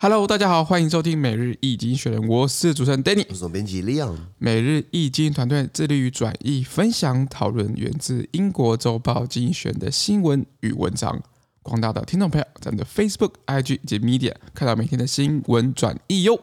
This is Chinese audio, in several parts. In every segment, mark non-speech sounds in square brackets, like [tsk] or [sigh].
Hello，大家好，欢迎收听每日易经选人，我是主持人 Danny，我是总编辑 Leon。每日易经团队致力于转译、分享、讨论源自英国周报精选的新闻与文章。广大的听众朋友，在我们的 Facebook、IG 以及 Media 看到每天的新闻转译哟。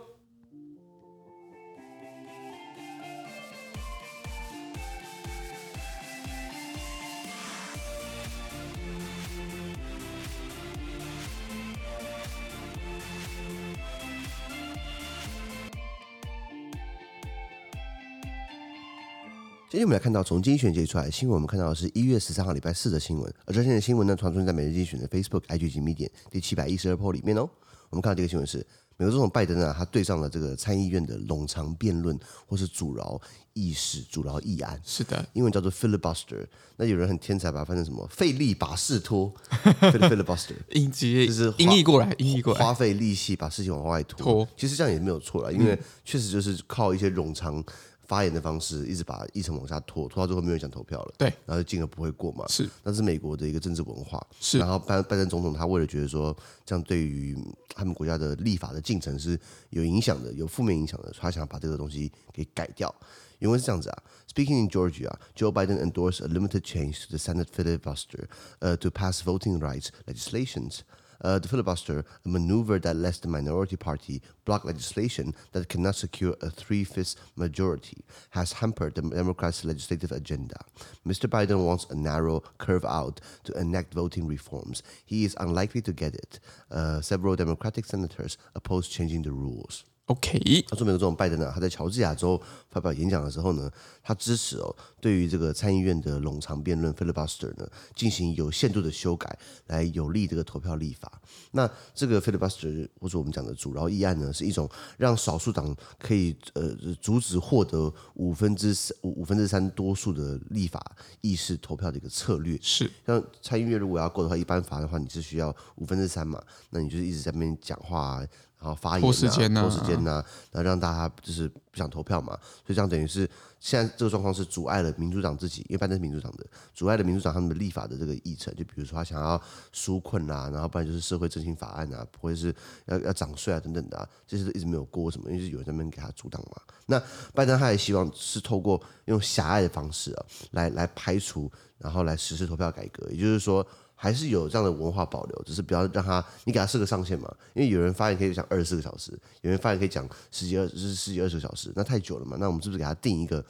今天我们来看到从精选节出来的新闻，我们看到的是一月十三号礼拜四的新闻，而这些的新闻呢，传出在每日精选的 Facebook、IG 及 Medium 第七百一十二 po 里面哦。我们看到这个新闻是，美国总统拜登啊，他对上了这个参议院的冗长辩论或是阻挠议事、阻挠议案。是的，英文叫做 filibuster。那有人很天才，把它翻成什么？费力把事拖，[laughs] filibuster。音节就是音译过来，音译过来，花费力气把事情往外拖。拖其实这样也没有错了，因为确实就是靠一些冗长。发言的方式一直把议程往下拖，拖到最后没有人想投票了，对，然后就进而不会过嘛。是，那是美国的一个政治文化。是，然后拜拜登总统他为了觉得说这样对于他们国家的立法的进程是有影响的，有负面影响的，他想要把这个东西给改掉。因为是这样子啊，Speaking in Georgia, Joe Biden endorsed a limited change to the Senate filibuster, uh, to pass voting rights legislations. Uh, the filibuster, a maneuver that lets the minority party block legislation that cannot secure a three-fifths majority, has hampered the Democrats' legislative agenda. Mr. Biden wants a narrow curve-out to enact voting reforms. He is unlikely to get it. Uh, several Democratic senators oppose changing the rules. OK，他说美国总统拜登呢，他在乔治亚州发表演讲的时候呢，他支持哦，对于这个参议院的冗长辩论 filibuster 呢，进行有限度的修改，来有利这个投票立法。那这个 filibuster 或者我们讲的阻挠议案呢，是一种让少数党可以呃阻止获得五分之三五五分之三多数的立法议事投票的一个策略。是，像参议院如果要过的话，一般法的话，你是需要五分之三嘛，那你就是一直在那边讲话啊。然后发言、啊，拖时间呐、啊，拖时间呐、啊，那让大家就是不想投票嘛，所以这样等于是现在这个状况是阻碍了民主党自己，因为拜登是民主党的，阻碍了民主党他们的立法的这个议程。就比如说他想要纾困啊，然后不然就是社会振兴法案啊，或者是要要涨税啊等等的、啊，这些都一直没有过什么，因为是有人在那边给他阻挡嘛。那拜登他也希望是透过用狭隘的方式啊，来来排除，然后来实施投票改革，也就是说。还是有这样的文化保留，只是不要让他，你给他设个上限嘛。因为有人发言可以讲二十四个小时，有人发言可以讲十几二十十几二十个小时，那太久了嘛。那我们是不是给他定一个？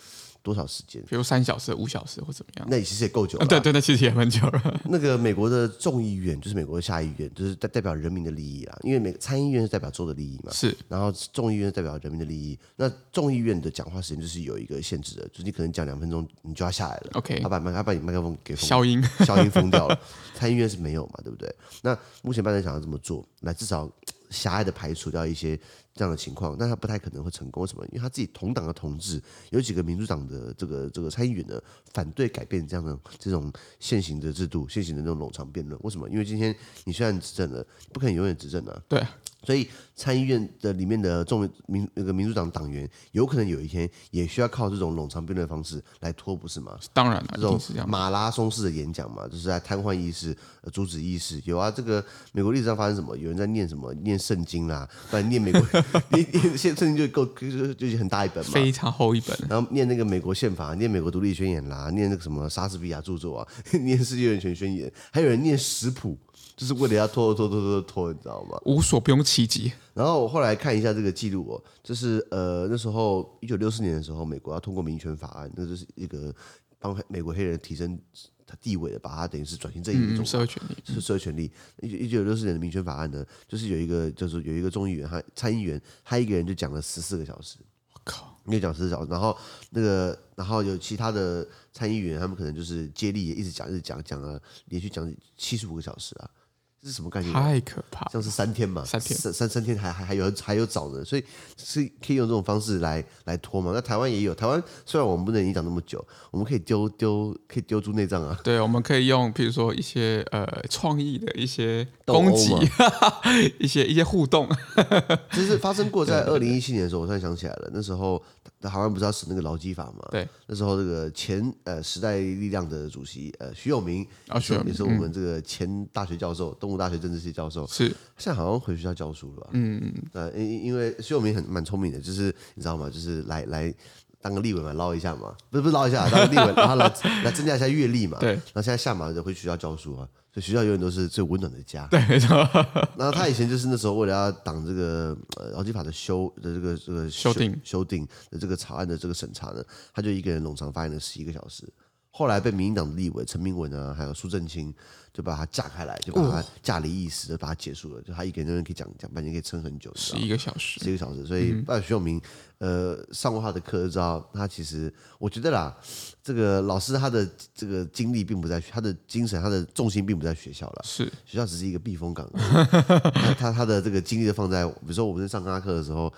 多少时间？比如三小时、五小时或怎么样？那其实也够久了。对对，那其实也蛮久了。[laughs] 那个美国的众议院就是美国的下议院，就是代代表人民的利益啦。因为美参议院是代表州的利益嘛。是。然后众议院是代表人民的利益。那众议院的讲话时间就是有一个限制的，就是你可能讲两分钟，你就要下来了。OK。他把麦他把你麦克风给消音，[laughs] 消音封掉了。[laughs] 参议院是没有嘛，对不对？那目前拜登想要这么做，来至少。狭隘的排除掉一些这样的情况，那他不太可能会成功。为什么？因为他自己同党的同志有几个民主党的这个这个参议员呢，反对改变这样的这种现行的制度，现行的这种冗长辩论。为什么？因为今天你虽然执政了，不可能永远执政啊。对。所以参议院的里面的众民那个民主党党员，有可能有一天也需要靠这种冗长辩论的方式来拖，不是吗？当然了，这种马拉松式的演讲嘛，就是在瘫痪议事、阻止议事。有啊，这个美国历史上发生什么？有人在念什么？念圣经啦，不然念美国 [laughs] 念念圣经就够就是就很大一本嘛，非常厚一本。然后念那个美国宪法，念美国独立宣言啦，念那个什么莎士比亚著作啊，[laughs] 念世界人权宣言，还有人念食谱。就是为了要拖拖拖拖拖，你知道吗？无所不用其极。然后我后来看一下这个记录哦，就是呃那时候一九六四年的时候，美国要通过民权法案，那就是一个帮美国黑人提升他地位的，把他等于是转型正义的一种、嗯、社会权利，是社会权利。一九一九六四年的民权法案呢，就是有一个就是有一个众议员，他参议员，他一个人就讲了十四个小时。我靠，又讲十四小时，然后那个然后有其他的参议员，他们可能就是接力也一直讲，一直讲，讲了连续讲七十五个小时啊。这是什么概念？太可怕！像是三天嘛，三天，三三三天还还还有还有找人，所以是可以用这种方式来来拖嘛。那台湾也有，台湾虽然我们不能影响那么久，我们可以丢丢，可以丢猪内脏啊。[laughs] 对，我们可以用，譬如说一些呃创意的一些攻击，[laughs] 一些一些互动。[laughs] 就是发生过在二零一七年的时候，我突然想起来了，那时候台湾不是要审那个劳基法嘛？对，那时候这个前呃时代力量的主席呃徐永明啊，徐永明也是我们这个前大学教授，嗯、东吴大学政治系教授，是现在好像回学校教书了吧？嗯嗯，呃，因因为徐永明很蛮聪明的，就是你知道吗？就是来来当个立委嘛，捞一下嘛，不是不是捞一下，当个立委，然后来来增加一下阅历嘛。对，然后现在下马就回学校教书啊。所以学校永远都是最温暖的家。对，没错。然后他以前就是那时候为了要挡这个呃劳基法的修的这个这个修订修订的这个草案的这个审查呢，他就一个人冗长发言了十一个小时。后来被民进党的立委陈明文啊，还有苏正清，就把他架开来，就把他架离议事，就把他结束了。就他一个人可以讲讲半天，可以撑很久。十一个小时，十一个小时。所以，拜徐永明，呃，上过他的课就知道，他其实我觉得啦，这个老师他的这个精力并不在，他的精神，他的重心并不在学校了。是学校只是一个避风港。[laughs] 他他他的这个精力都放在，比如说我们在上他课的时候。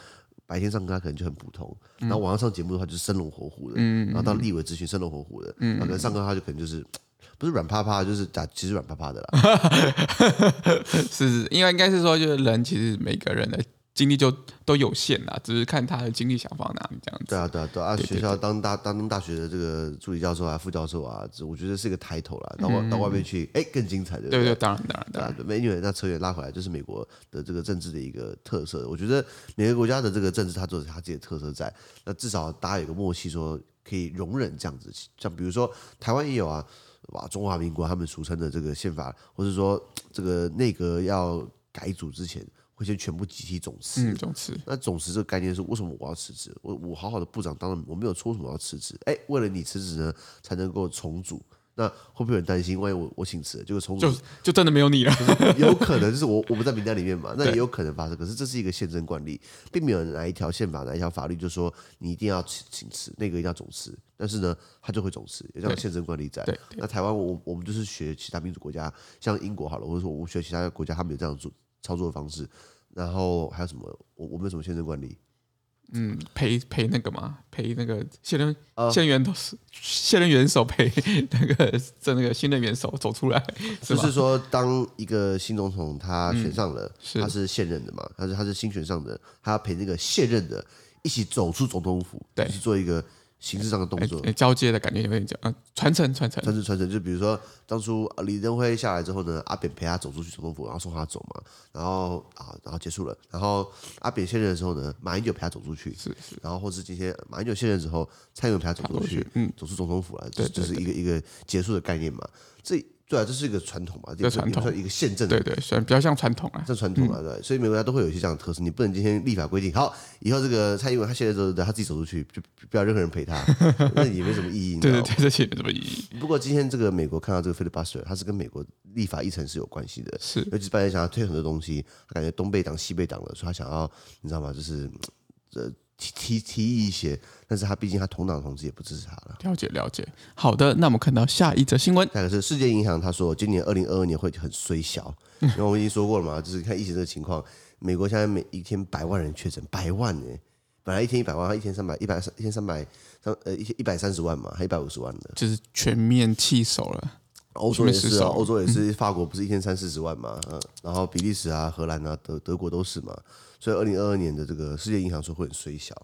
白天上课他可能就很普通，然后晚上上节目的话就是生龙活虎的，然后到立委咨询生龙活虎的，然后可能上课他就可能就是 [tsk] 不是软趴趴，就是打 [tsk] 其实软趴趴的啦。[laughs] 是是，因为应该是说，就是人其实每个人的。精力就都有限啦，只是看他的精力想放哪里这样子。对啊，对啊，对啊！学校当大当大学的这个助理教授啊、副教授啊，我觉得是一个抬头啦。到外到外面去，哎，更精彩的。对对，当然当然当然。美女，那扯远拉回来，就是美国的这个政治的一个特色。我觉得每个国家的这个政治，它都有它自己的特色在。那至少大家有个默契，说可以容忍这样子。像比如说台湾也有啊，哇，中华民国他们俗称的这个宪法，或者说这个内阁要改组之前。会先全部集体总辞，嗯，总辞。那总辞这个概念是为什么我要辞职？我我好好的部长当然我没有说什么我要辞职。哎，为了你辞职呢，才能够重组。那会不会很担心？万一我我请辞了，结果重组就就真的没有你了？有可能就是我我不在名单里面嘛，那也有可能发生。可是这是一个宪政惯例，并没有哪一条宪法哪一条法律就说你一定要请请辞，那个一定要总辞。但是呢，他就会总辞，有这样的宪政惯例在。那台湾我我们就是学其他民主国家，像英国好了，或者说我们学其他的国家，他们有这样做。操作的方式，然后还有什么？我我们有什么现任管理？嗯，陪陪那个嘛，陪那个现任现任元都是现任元首陪 [laughs] 那个在那个新任元首走出来，就是说，当一个新总统他选上了，嗯、他是现任的嘛，他是他是新选上的，他要陪那个现任的一起走出总统府，对，去做一个。形式上的动作，欸欸、交接的感觉有点讲，嗯，传承传承。传承传承，就比如说当初李登辉下来之后呢，阿扁陪他走出去总统府，然后送他走嘛，然后啊，然后结束了，然后阿扁卸任的时候呢，马英九陪他走出去，是是，然后或是今天马英九卸任之后，蔡英文陪他走出去，嗯，走出总统府了，对，就是一个一个结束的概念嘛，这。对啊，这是一个传统嘛，这个传统，一个宪政，对对，算比较像传统啊，像传统啊，对，所以每个国家都会有一些这样的特色。你不能今天立法规定，好，以后这个蔡英文他现在走，他自己走出去，就不要任何人陪他，[laughs] 那也没什么意义。对对对，这些没什么意义。不过今天这个美国看到这个 filibuster，他是跟美国立法议程是有关系的，是，尤其是拜登想要推很多东西，他感觉东被挡西被挡了，所以他想要，你知道吗？就是这。提提提议一些，但是他毕竟他同党同志也不支持他了。了解了解，好的，那我们看到下一则新闻，那个是世界银行，他说今年二零二二年会很衰小，因为我们已经说过了嘛，就是看疫情这个情况，美国现在每一天百万人确诊，百万呢，本来一天一百万，他一天三百一百三一天三百三呃一一百三十万嘛，还一百五十万的，就是全面弃守了。欧洲也是啊，欧洲也是，法国不是一天三四十万嘛，嗯，然后比利时啊、荷兰啊、德德国都是嘛。所以，二零二二年的这个世界银行说会很衰小，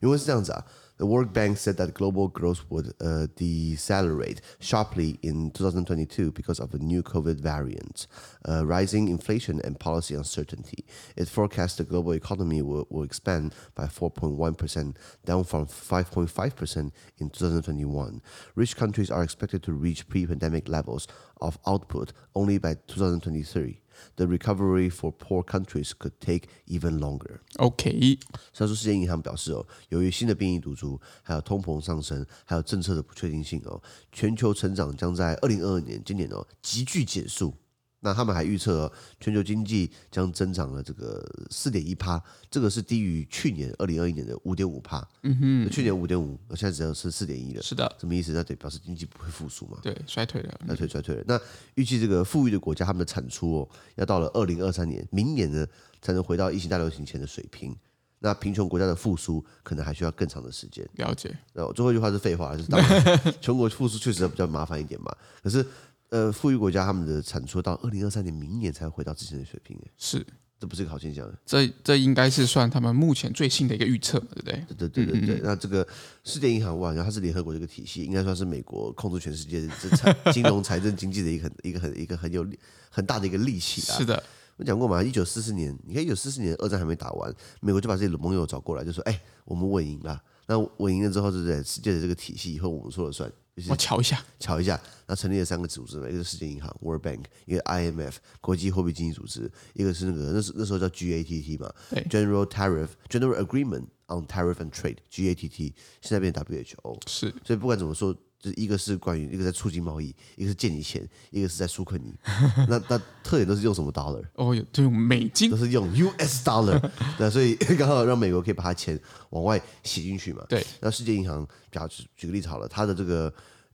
因为是这样子啊。The World Bank said that global growth would uh decelerate sharply in 2022 because of a new COVID variant, uh, rising inflation and policy uncertainty. It forecasts the global economy will will expand by 4.1 percent, down from 5.5 percent in 2021. Rich countries are expected to reach pre-pandemic levels of output only by 2023. The recovery for poor countries could take even longer. OK，上述世界银行表示哦，由于新的变异毒株，还有通膨上升，还有政策的不确定性哦，全球成长将在二零二二年今年哦急剧减速。那他们还预测全球经济将增长了这个四点一趴，这个是低于去年二零二一年的五点五趴。嗯哼，去年五点五，现在只要是四点一了。是的，什么意思？那得表示经济不会复苏嘛？对，衰退了，衰退衰退了。那预计这个富裕的国家，他们的产出哦，要到了二零二三年，明年呢才能回到疫情大流行前的水平。那贫穷国家的复苏可能还需要更长的时间。了解。然后最后一句话是废话，就是当然 [laughs] 穷国复苏确实比较麻烦一点嘛。可是。呃，富裕国家他们的产出到二零二三年明年才回到之前的水平，是，这不是一个好现象。这这应该是算他们目前最新的一个预测，对不对？对对对对对。嗯嗯，那这个世界银行哇，然后它是联合国这个体系，应该算是美国控制全世界这财金融、财政、经济的一个很一个很一个很有很大的一个利器啊。是的，我讲过嘛，一九四四年，你看一九四四年二战还没打完，美国就把自己的盟友找过来，就说：“哎，我们稳赢了。那稳赢了之后，对不对？世界的这个体系以后我们说了算。”我瞧一下，瞧一下，那成立了三个组织嘛，一个是世界银行 （World Bank），一个 IMF（ 国际货币基金组织），一个是那个那时那时候叫 GATT 嘛，General Tariff General Agreement on Tariff and Trade（GATT），现在变 WHO。是，所以不管怎么说，就是一个是关于一个在促进贸易，一个是借你钱，一个是在纾困你。[laughs] 那那特点都是用什么 dollar？哦，就用美金，都是用 [laughs] US dollar。那，所以 [laughs] 刚好让美国可以把它钱往外洗进去嘛。对，那世界银行，比方举举个例子好了，它的这个。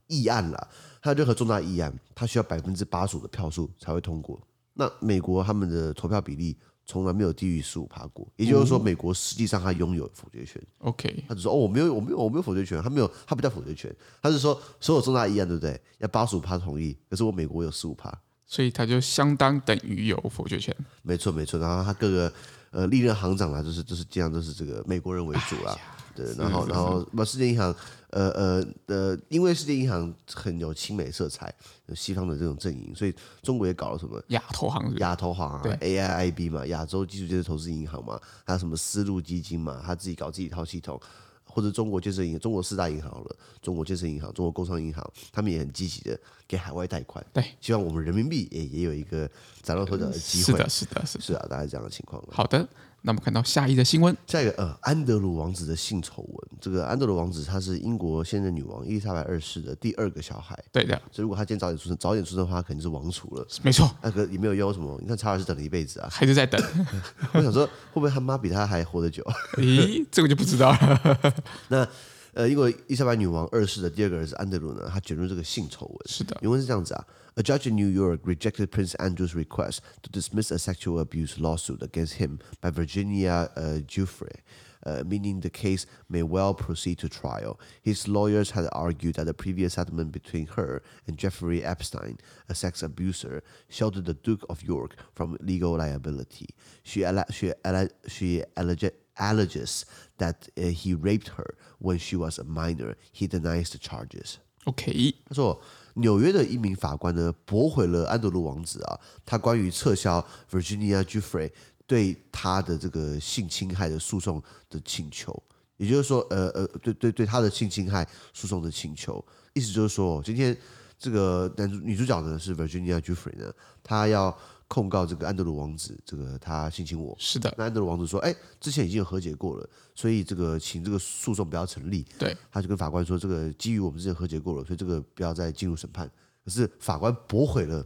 议案了，它任何重大议案，它需要百分之八十五的票数才会通过。那美国他们的投票比例从来没有低于十五趴过，也就是说，美国实际上他拥有否决权。OK，他只说哦，我没有，我没有，我没有否决权，他没有，他不叫否决权，他是说所有重大议案，对不对？要八十五趴同意，可是我美国有十五趴，所以他就相当等于有否决权。没错，没错。然后他各个呃历任行长啊，就是就是这样，都是这个美国人为主啦。哎对，然后，然后，那世界银行，呃，呃，呃，因为世界银行很有亲美色彩，西方的这种阵营，所以中国也搞了什么亚投行，亚投行啊，AIIB 嘛，亚洲基础建设投资银行嘛，还有什么丝路基金嘛，他自己搞自己一套系统。或者中国建设银行，中国四大银行好了，中国建设银行、中国工商银行，他们也很积极的给海外贷款，对，希望我们人民币也也有一个崭露头角的机会。是的，是的，是的，是啊，大概这样的情况。好的。那我们看到下一个新闻，下一个呃，安德鲁王子的性丑闻。这个安德鲁王子他是英国现任女王伊丽莎白二世的第二个小孩。对的，所以如果他今天早点出生，早点出生的话，他肯定是王储了。没错，那个也没有用什么。你看查尔斯等了一辈子啊，还是在等。[laughs] 我想说，会不会他妈比他还活得久？咦，这个就不知道了。[laughs] 那呃，因为伊丽莎白女王二世的第二个儿子安德鲁呢，他卷入这个性丑闻。是的，原文是这样子啊。A judge in New York rejected Prince Andrew's request to dismiss a sexual abuse lawsuit against him by Virginia uh, Giuffre, uh, meaning the case may well proceed to trial. His lawyers had argued that the previous settlement between her and Jeffrey Epstein, a sex abuser, sheltered the Duke of York from legal liability. She, she, she alleged alleges that uh, he raped her when she was a minor. He denies the charges. Okay. 他说。纽约的一名法官呢，驳回了安德鲁王子啊，他关于撤销 Virginia Giuffre 对他的这个性侵害的诉讼的请求，也就是说，呃呃，对对对，他的性侵害诉讼的请求，意思就是说，今天这个男主女主角呢是 Virginia Giuffre 呢，她要。控告这个安德鲁王子，这个他性侵我。是的，那安德鲁王子说：“哎，之前已经有和解过了，所以这个请这个诉讼不要成立。”对，他就跟法官说：“这个基于我们之前和解过了，所以这个不要再进入审判。”可是法官驳回了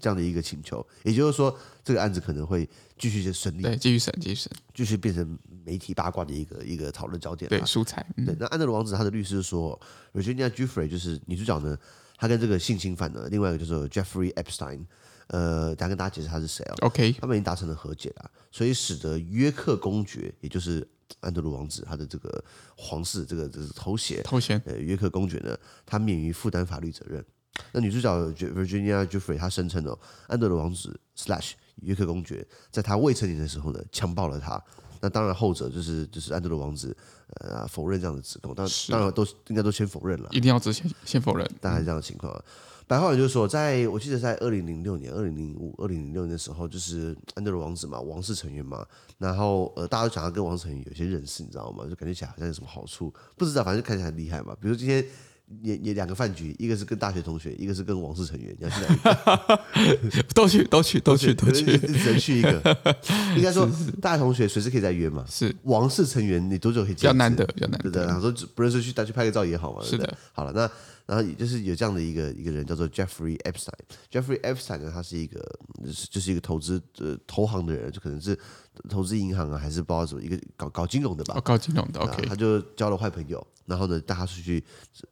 这样的一个请求，也就是说，这个案子可能会继续审理，对，继续审，继续审，继续变成媒体八卦的一个一个讨论焦点，对，素材。嗯、对，那安德鲁王子他的律师说，Virginia Giuffre 就是女主角呢，她跟这个性侵犯呢，另外一个就是 Jeffrey Epstein。呃，等下跟大家解释他是谁哦。OK，他们已经达成了和解了，所以使得约克公爵，也就是安德鲁王子，他的这个皇室这个这是头衔，头衔，呃，约克公爵呢，他免于负担法律责任。那女主角 Virginia Giuffre 她声称哦，安德鲁王子 slash 约克公爵在他未成年的时候呢，强暴了他。那当然后者就是就是安德鲁王子呃否认这样的指控，当当然都应该都先否认了，一定要之前先否认，大概这样的情况。白话文就是说，在我记得在二零零六年、二零零五、二零零六年的时候，就是安德鲁王子嘛，王室成员嘛，然后呃，大家都想要跟王室成员有些认识，你知道吗？就感觉起来好像有什么好处，不知道，反正就看起来很厉害嘛。比如今天也也两个饭局，一个是跟大学同学，一个是跟王室成员，你要去哪一个？[laughs] 都去，都去，都去，都去，只能去一个。[laughs] 应该说，大学同学随时可以再约嘛。是王室成员，你多久可以见？比较难得，比较难得。然后说不认识去再去拍个照也好嘛。是的。好了，那。然后也就是有这样的一个一个人叫做 Jeffrey Epstein，Jeffrey Epstein 呢，他是一个就是就是一个投资呃投行的人，就可能是投资银行啊，还是不知道什么一个搞搞金融的吧？哦，搞金融的，OK。他就交了坏朋友，然后呢带他出去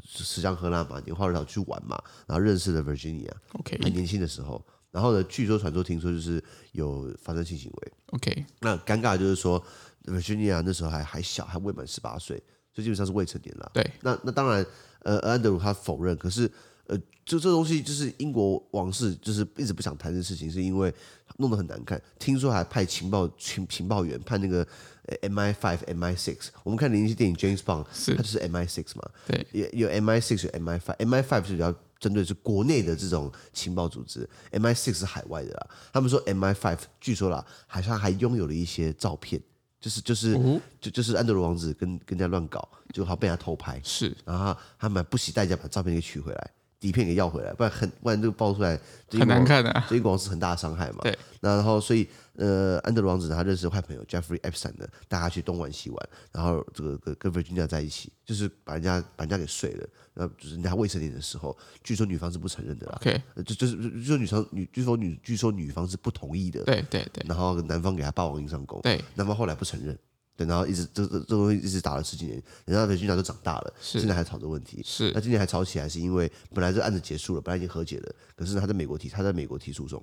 吃香喝辣嘛，拈花惹草去玩嘛，然后认识了 Virginia，OK。很年轻的时候，然后呢，据说传说听说就是有发生性行为，OK。那尴尬就是说 Virginia 那时候还还小，还未满十八岁，所以基本上是未成年了。对，那那当然。呃，安德鲁他否认，可是呃，就这东西就是英国王室就是一直不想谈这事情，是因为弄得很难看。听说还派情报情情报员派那个 MI five MI six，我们看零零七电影 James Bond，是它就是 MI six 嘛，对，有有 MI six 有 MI five，MI five 是比较针对是国内的这种情报组织，MI six 是海外的啦。他们说 MI five 据说啦，好像还拥有了一些照片。就是就是、哦、就就是安德鲁王子跟跟人家乱搞，就好被人家偷拍，是，然后他，他们不惜代价把照片给取回来，底片给要回来，不然很不然这个爆出来很难看的、啊，这英国王室很大的伤害嘛。对，那然后所以呃，安德鲁王子他认识坏朋友 Jeffrey Epstein 的，带他去东玩西玩，然后这个跟跟 Virginia 在一起，就是把人家把人家给睡了。那就是人家未成年的时候，据说女方是不承认的啦。OK，就就是据说女方女据说女据说女方是不同意的。对对对。然后男方给他霸王硬上弓。对。男方后来不承认。对，然后一直这这这东西一直打了十几年，人家的军长都长大了，现在还吵着问题。是。那今年还吵起来，是因为本来这案子结束了，本来已经和解了，可是他在美国提他在美国提诉讼，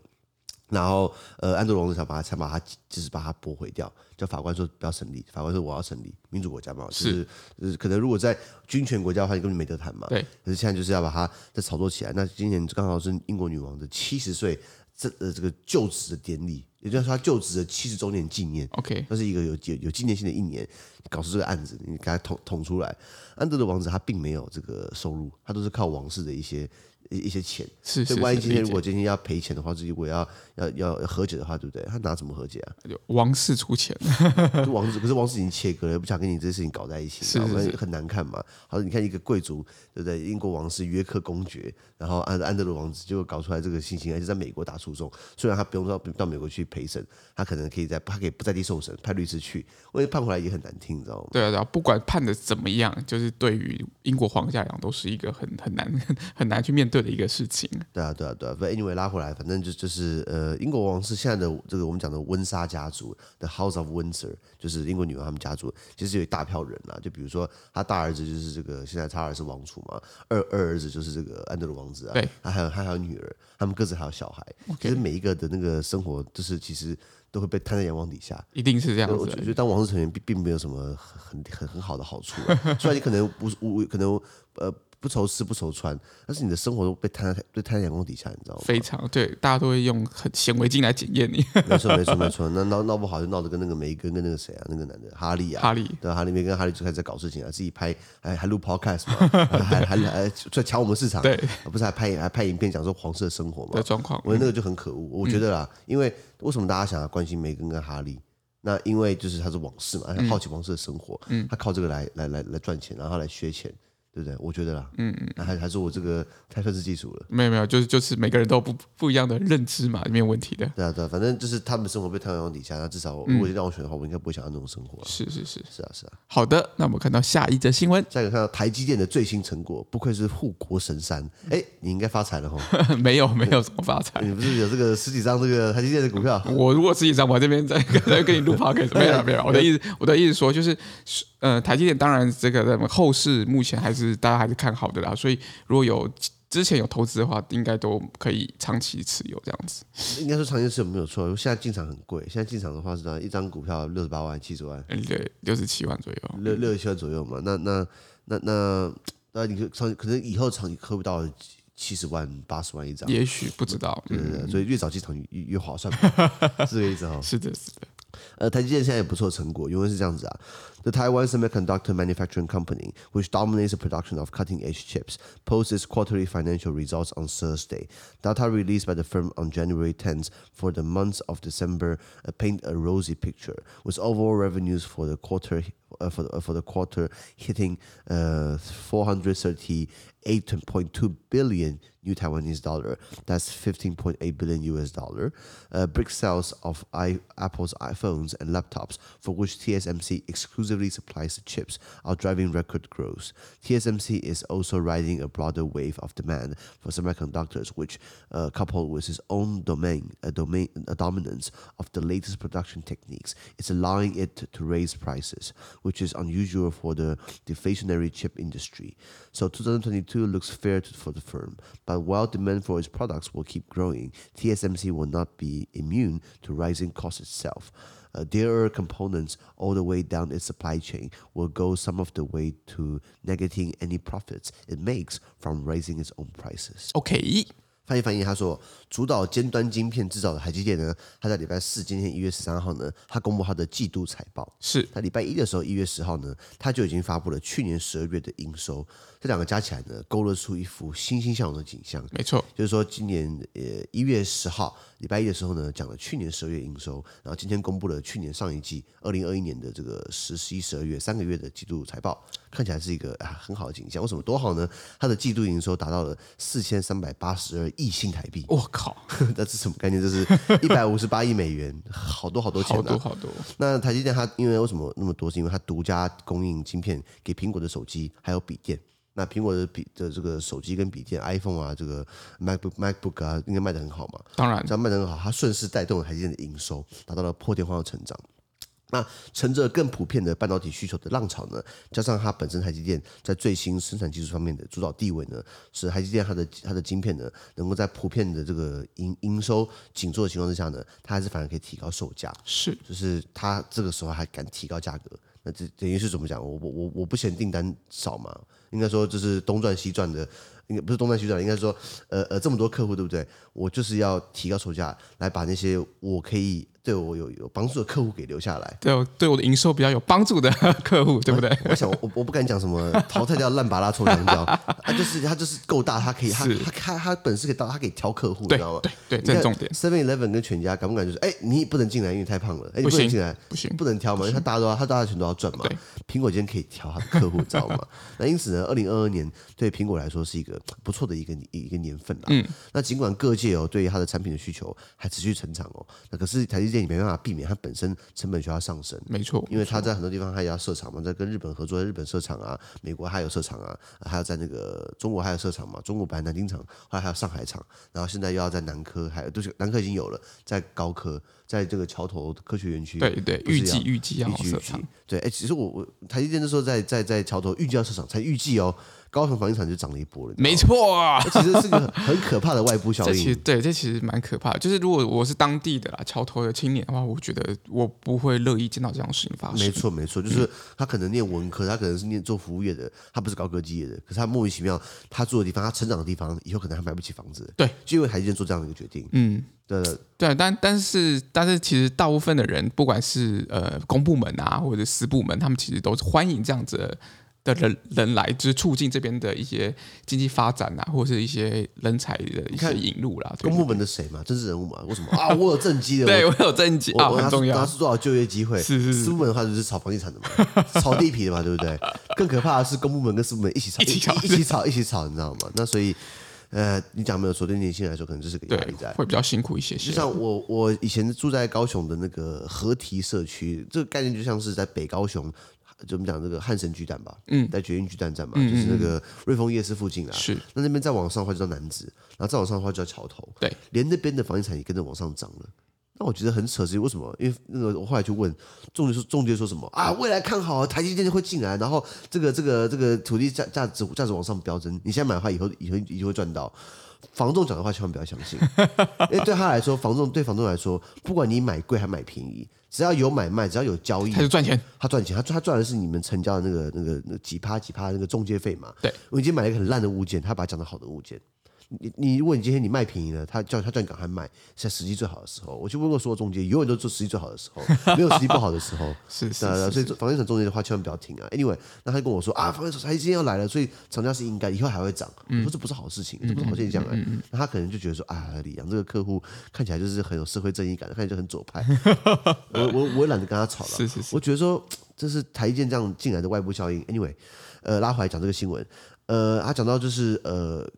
然后呃安德鲁王子想把他想把他就是把他驳回掉，叫法官说不要审理，法官说我要审理，民主国家嘛，就是就是可能如果在军权国家的话，你根本没得谈嘛。对。可是现在就是要把他再炒作起来，那今年刚好是英国女王的七十岁这呃这个就职的典礼。也就是说，他就职的七十周年纪念，OK，那是一个有有有纪念性的一年，搞出这个案子，你给他捅捅出来。安德的王子他并没有这个收入，他都是靠王室的一些。一一些钱，是，所以万一今天如果今天要赔钱的话，如果要要要和解的话，对不对？他拿什么和解啊？王室出钱，[laughs] 王室可是王室已经切割了，不想跟你这些事情搞在一起，是，是，是很难看嘛。好，你看一个贵族，对不对？英国王室约克公爵，然后安安德鲁王子就搞出来这个情形，而且在美国打诉讼，虽然他不用到到美国去陪审，他可能可以在他可以不在地受审，派律师去，因为判回来也很难听，你知道吗？对啊，然后，不管判的怎么样，就是对于英国皇家来讲，都是一个很很难 [laughs] 很难去面对的一个事情。对啊，对啊，对啊，反正 anyway 拉回来，反正就就是呃，英国王室现在的这个我们讲的温莎家族，The House of Windsor，就是英国女王他们家族，其实有一大票人啊。就比如说他大儿子就是这个现在查尔斯王储嘛，二二儿子就是这个安德鲁王子啊，对，他还有他还有女儿，他们各自还有小孩。其实每一个的那个生活，就是其实都会被摊在阳光底下，一定是这样子。我觉得当王室成员并并没有什么很很很好的好处啊，[laughs] 虽然你可能不无可能呃。不愁吃不愁穿，但是你的生活都被摊在被摊在阳光底下，你知道吗？非常对，大家都会用很显微镜来检验你。[laughs] 没错没错没错，那闹闹不好就闹得跟那个梅根跟那个谁啊，那个男的哈利啊，哈利对哈利梅根哈利就开始在搞事情啊，自己拍还还录 podcast 嘛，还还还还在抢我们市场，[laughs] 对，不是还拍还拍影片讲说黄色生活嘛的状况，我觉得那个就很可恶。我觉得啦，嗯、因为为什么大家想要关心梅根跟哈利？那因为就是他是往事嘛，他好奇王室的生活，嗯，他靠这个来来来来赚钱，然后来削钱。对不对？我觉得啦，嗯嗯，那还还是我这个太分析技术了。没有没有，就是就是每个人都不不一样的认知嘛，没有问题的。对啊对啊，反正就是他们的生活被太阳底下，那至少如果让我选的话，我应该不会想要那种生活。是是是是啊是啊。好的，那我们看到下一则新闻，下一个看到台积电的最新成果，不愧是护国神山。哎，你应该发财了哈。[laughs] 没有没有怎么发财？你不是有这个十几张这个台积电的股票？我如果十几张，我这边在在跟你录 podcast。[laughs] 没有没有，我的意思我的意思说就是。呃，台积电当然这个在后市目前还是大家还是看好的啦，所以如果有之前有投资的话，应该都可以长期持有这样子。应该说长期持有没有错，现在进场很贵，现在进场的话是一张股票六十八万、七十万，嗯，对，六十七万左右，六六十七万左右嘛。那那那那那你可可能以后长期喝不到七十万、八十万一张，也许不知道，对对对，所以越早进场越越划算，[laughs] 是这个意思哈。是的，是的。呃，台积电现在也不错成果，因为是这样子啊。The Taiwan Semiconductor Manufacturing Company, which dominates the production of cutting-edge chips, posted its quarterly financial results on Thursday. Data released by the firm on January 10th for the month of December uh, paint a rosy picture, with overall revenues for the quarter uh, for, the, uh, for the quarter hitting uh, 438.2 billion new Taiwanese dollar. That's 15.8 billion US dollar. Uh, brick sales of I, Apple's iPhones and laptops, for which TSMC exclusively supplies the chips, are driving record growth. TSMC is also riding a broader wave of demand for semiconductors, which, uh, coupled with its own domain, a domain, a dominance of the latest production techniques, is allowing it to, to raise prices, which is unusual for the deflationary chip industry. So 2022 looks fair to, for the firm. But while demand for its products will keep growing, TSMC will not be immune to rising costs itself. Uh, 呃，dearer components all the way down its supply chain will go some of the way to negating any profits it makes from raising its own prices. OK，翻译翻译，他说，主导尖端晶片制造的台积电呢，他在礼拜四，今天一月十三号呢，他公布他的季度财报。是，他礼拜一的时候，一月十号呢，他就已经发布了去年十二月的营收。这两个加起来呢，勾勒出一幅欣欣向荣的景象。没错，就是说今年呃一月十号礼拜一的时候呢，讲了去年十二月营收，然后今天公布了去年上一季二零二一年的这个十、十一、十二月三个月的季度财报，看起来是一个啊很好的景象。为什么多好呢？它的季度营收达到了四千三百八十二亿新台币。我靠，[laughs] 那是什么概念？这是 [laughs] 一百五十八亿美元，好多好多钱、啊，好多好多。那台积电它因为为什么那么多？是因为它独家供应晶片给苹果的手机还有笔电。那苹果的笔的这个手机跟笔电，iPhone 啊，这个 MacBook MacBook 啊，应该卖的很好嘛？当然，这样卖的很好，它顺势带动了台积电的营收，达到了破天荒的成长。那乘着更普遍的半导体需求的浪潮呢，加上它本身台积电在最新生产技术方面的主导地位呢，使台积电它的它的晶片呢，能够在普遍的这个营营收紧缩的情况之下呢，它还是反而可以提高售价。是，就是它这个时候还敢提高价格。那这等于是怎么讲？我我我我不嫌订单少嘛？应该说就是东赚西赚的，应该不是东赚西赚，应该说呃呃这么多客户对不对？我就是要提高售价来把那些我可以。对我有有帮助的客户给留下来，对我对我的营收比较有帮助的 [laughs] 客户，对不对？我，我想我我不敢讲什么 [laughs] 淘汰掉烂巴拉臭香蕉，他就是他就是够大，他可以他他他他本事可以到，他可以挑客户，你知道吗？对对，这是重点。Seven Eleven 跟全家敢不敢就是哎，你不能进来，因为太胖了，哎，你不能进来，不行，不能挑嘛，因为他大家都要他大家全都要赚嘛。苹果今天可以挑他的客户，知道吗？[laughs] 那因此呢，二零二二年对苹果来说是一个不错的一个一个年份了。嗯，那尽管各界哦对于它的产品的需求还持续成长哦，那可是台积电也没办法避免。它本身成本需要上升，没错，因为它在很多地方它也要设厂嘛，在跟日本合作，日本设厂啊，美国还有设厂啊，还有在那个中国还有设厂嘛，中国本来南京厂，后来还有上海厂，然后现在又要在南科，还有都是南科已经有了，在高科，在这个桥头科学园区，对对，预计预计要设厂，对，哎，其实我我台积电那时候在在在桥头预计要设厂，才预计哦。高雄房地产就涨了一波了，没错啊，其实是个很可怕的外部效应。这其实对，这其实蛮可怕的。就是如果我是当地的啦，桥头的青年的话，我觉得我不会乐意见到这样的事情发生。没错，没错，就是他可能念文科，他可能是念做服务业的，他不是高科技业的，可是他莫名其妙，他住的地方，他成长的地方，以后可能还买不起房子。对，就因为台积电做这样的一个决定。嗯，对对，但但是但是其实大部分的人，不管是呃公部门啊，或者私部门，他们其实都是欢迎这样子的。人人来，就是促进这边的一些经济发展啊，或者是一些人才的一些引入啦。公部门的谁嘛，政治人物嘛？[laughs] 为什么啊？我有政绩的，对我有政绩啊，很重要。他是多少就业机会？是是是。私部门的话就是炒房地产的嘛，[laughs] 炒地皮的嘛，对不对？[laughs] 更可怕的是公部门跟私部门一起炒，一起炒，一起炒，一起炒，你知道吗？那所以，呃，你讲没有错？对年轻人来说，可能就是个压力在，会比较辛苦一些些。就像我，我以前住在高雄的那个河堤社区，这个概念就像是在北高雄。就我们讲这个汉神巨蛋吧，嗯，在捷运巨蛋站嘛，嗯、就是那个瑞丰夜市附近啊。是，那那边再往上的话就叫南子，然后再往上的话就叫桥头。对，连那边的房地产也跟着往上涨了。那我觉得很扯，是为什么？因为那个我后来去问中介说，中介说什么啊？未来看好台积电会进来，然后这个这个这个土地价价值价值往上飙升。你现在买的话，以后以后以后会赚到。房仲讲的话千万不要相信，[laughs] 因为对他来说，房仲对房仲来说，不管你买贵还买便宜。只要有买卖，只要有交易，他就赚钱。他赚钱，他他赚的是你们成交的那个那个那几趴几趴那个中介费嘛。对，我已经买了一个很烂的物件，他把它讲成好的物件。你你如果你今天你卖便宜了，他叫他叫你赶快卖，是在时机最好的时候。我去问过所有中介，永远都做时机最好的时候，没有时机不好的时候。[laughs] 是是，是，所以房地产中介的话千万不要听啊。Anyway，那他跟我说啊，房地产他今天要来了，所以涨价是应该，以后还会涨。我说这不是好事情，这不是好现象啊。那他可能就觉得说啊，李阳这个客户看起来就是很有社会正义感，看起来就很左派。[laughs] 我我我也懒得跟他吵了。是是是，我觉得说这是台积电这样进来的外部效应。Anyway，呃，拉回来讲这个新闻，呃，他讲到就是呃。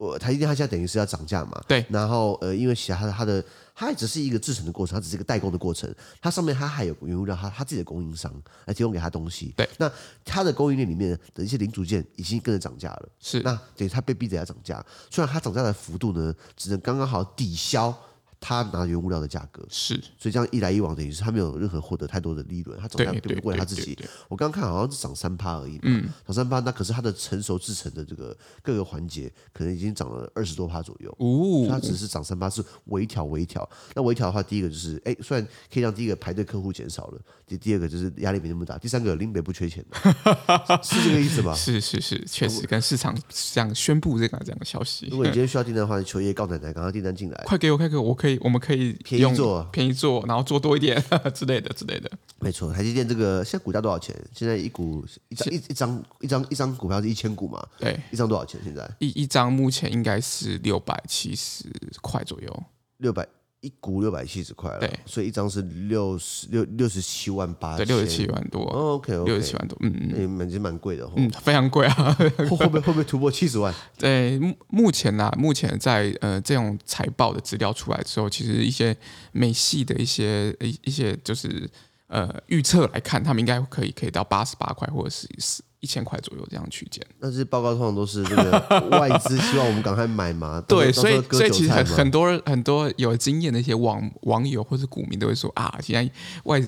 我台积电它现在等于是要涨价嘛？对。然后呃，因为其他的它的它还只是一个制成的过程，它只是一个代工的过程。它上面它还有原物料，它它自己的供应商来提供给他东西。对。那它的供应链里面的一些零组件已经跟着涨价了。是。那等于它被逼着要涨价，虽然它涨价的幅度呢，只能刚刚好抵消他拿原物料的价格是，所以这样一来一往，等于是他没有任何获得太多的利润，他总价对不过他自己。我刚刚看好像是涨三趴而已，嗯，涨三趴，那可是它的成熟制成的这个各个环节可能已经涨了二十多趴左右，哦，它只是涨三趴是微调微调。那微调的话，第一个就是哎，虽然可以让第一个排队客户减少了，第第二个就是压力没那么大，第三个林北不缺钱 [laughs] 是这个意思吧？是是是，确实跟市场这样宣布这个这样的消息。如果你今天需要订单的话，求爷告奶奶，赶快订单进来，快给我，快给我，我可以，我们可以便宜做，便宜做，然后做多一点 [laughs] 之类的之类的。没错，台积电这个现在股价多少钱？现在一股一张一一张一张一张股票是一千股嘛？对，一张多少钱？现在一一张目前应该是六百七十块左右，六百。一股六百七十块了，对，所以一张是六十六六十七万八，对，六十七万多。哦、OK，六、十七万多，嗯嗯，蛮其实蛮贵的，嗯，非常贵啊。[laughs] 会会不会会不会突破七十万？[laughs] 对，目目前呢、啊，目前在呃这种财报的资料出来之后，其实一些美系的一些一一些就是呃预测来看，他们应该可以可以到八十八块或者是是。一千块左右这样区间，但是报告通常都是这个 [laughs] 外资希望我们赶快买嘛。对，所以所以其实很很多很多有经验的一些网网友或者股民都会说啊，现在外。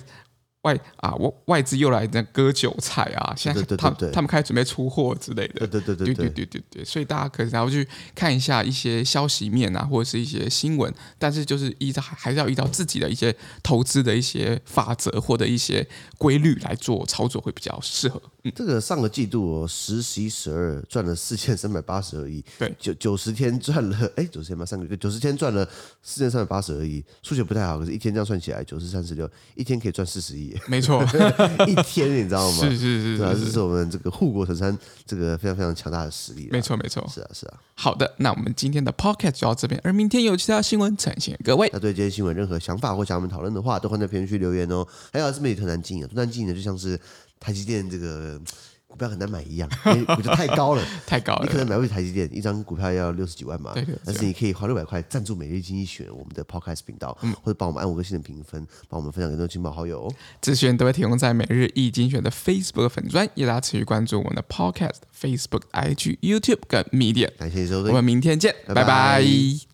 外啊，外外资又来在割韭菜啊！现在他他们开始准备出货之类的。对对对对对对对所以大家可以然后去看一下一些消息面啊，或者是一些新闻，但是就是依照还是要依照自己的一些投资的一些法则或者一些规律来做操作会比较适合。嗯，这个上个季度哦，十、十一、十二赚了四千三百八十二亿，对，九九十天赚了哎九十天吧，上个月九十天赚了四千三百八十二亿，数学不太好，可是一天这样算起来九十三十六，一天可以赚四十亿。没错，[laughs] 一天你知道吗？是是是，啊这是我们这个护国神山这个非常非常强大的实力。没错没错，是啊是啊。好的，那我们今天的 podcast 就到这边，而明天有其他新闻呈现各位。那对今天新闻任何想法或想我们讨论的话，都欢迎在评论区留言哦。还有是媒体特难经营，特难经营的就像是台积电这个。股票很难买一样，[laughs] 因为股价太高了，[laughs] 太高了。你可能买不起台积电，一张股票要六十几万嘛。对，但是你可以花六百块赞助每日经济学我们的 Podcast 频道，嗯、或者帮我们按五个星的评分，帮我们分享给更多亲朋好友。资讯都会提供在每日一精选的 Facebook 粉专，也大家持续关注我们的 Podcast、Facebook、IG、YouTube 跟 Media。感谢收听，我们明天见，拜拜。拜拜。